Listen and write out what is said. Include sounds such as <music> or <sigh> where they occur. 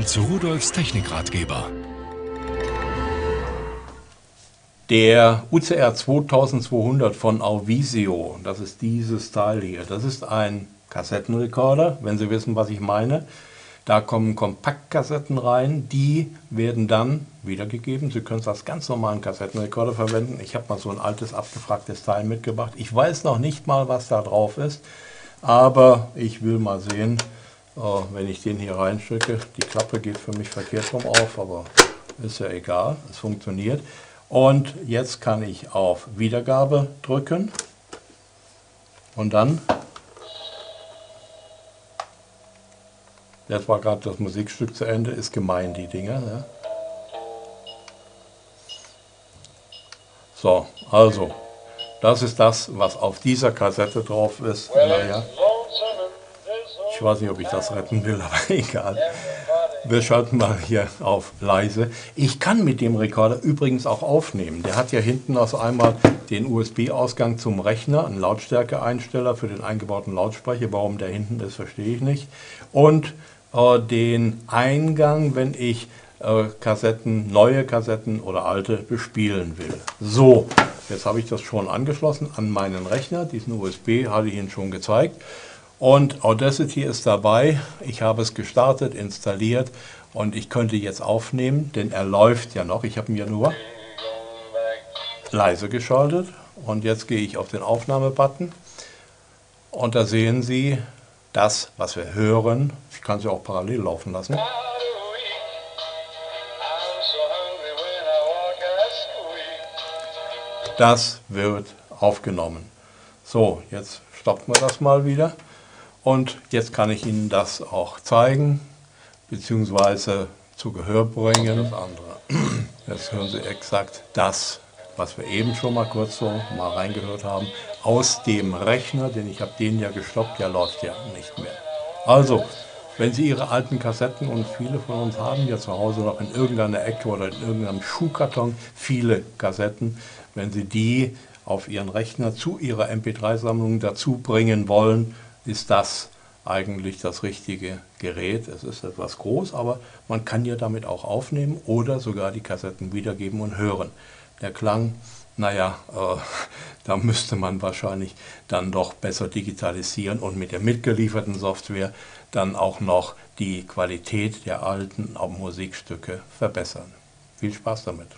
nun zu Rudolfs Technikratgeber. Der UCR 2200 von Auvisio, das ist dieses Teil hier, das ist ein Kassettenrekorder, wenn Sie wissen, was ich meine. Da kommen Kompaktkassetten rein, die werden dann wiedergegeben. Sie können es als ganz normalen Kassettenrekorder verwenden. Ich habe mal so ein altes, abgefragtes Teil mitgebracht. Ich weiß noch nicht mal, was da drauf ist, aber ich will mal sehen, wenn ich den hier reinstücke. Die Klappe geht für mich verkehrt rum auf, aber ist ja egal, es funktioniert. Und jetzt kann ich auf Wiedergabe drücken und dann Jetzt war gerade das Musikstück zu Ende, ist gemein, die Dinger. Ne? So, also, das ist das, was auf dieser Kassette drauf ist. Naja, ich weiß nicht, ob ich das retten will, <laughs> aber egal. Wir schalten mal hier auf leise. Ich kann mit dem Rekorder übrigens auch aufnehmen. Der hat ja hinten also einmal den USB-Ausgang zum Rechner, einen Lautstärkeeinsteller für den eingebauten Lautsprecher. Warum der hinten ist, verstehe ich nicht. Und äh, den Eingang, wenn ich äh, Kassetten, neue Kassetten oder alte bespielen will. So, jetzt habe ich das schon angeschlossen an meinen Rechner. Diesen USB hatte ich Ihnen schon gezeigt. Und Audacity ist dabei. Ich habe es gestartet, installiert und ich könnte jetzt aufnehmen, denn er läuft ja noch. Ich habe ja nur leise geschaltet und jetzt gehe ich auf den Aufnahmebutton und da sehen Sie, das, was wir hören, ich kann sie auch parallel laufen lassen. Das wird aufgenommen. So, jetzt stoppen wir das mal wieder. Und jetzt kann ich Ihnen das auch zeigen, beziehungsweise zu Gehör bringen. Das andere. Jetzt hören Sie exakt das, was wir eben schon mal kurz so mal reingehört haben, aus dem Rechner, denn ich habe den ja gestoppt, der läuft ja nicht mehr. Also, wenn Sie Ihre alten Kassetten und viele von uns haben ja zu Hause noch in irgendeiner Ecke oder in irgendeinem Schuhkarton viele Kassetten, wenn Sie die auf Ihren Rechner zu Ihrer MP3-Sammlung dazu bringen wollen, ist das eigentlich das richtige Gerät. Es ist etwas groß, aber man kann ja damit auch aufnehmen oder sogar die Kassetten wiedergeben und hören. Der Klang, naja, äh, <laughs> da müsste man wahrscheinlich dann doch besser digitalisieren und mit der mitgelieferten Software dann auch noch die Qualität der alten Musikstücke verbessern. Viel Spaß damit!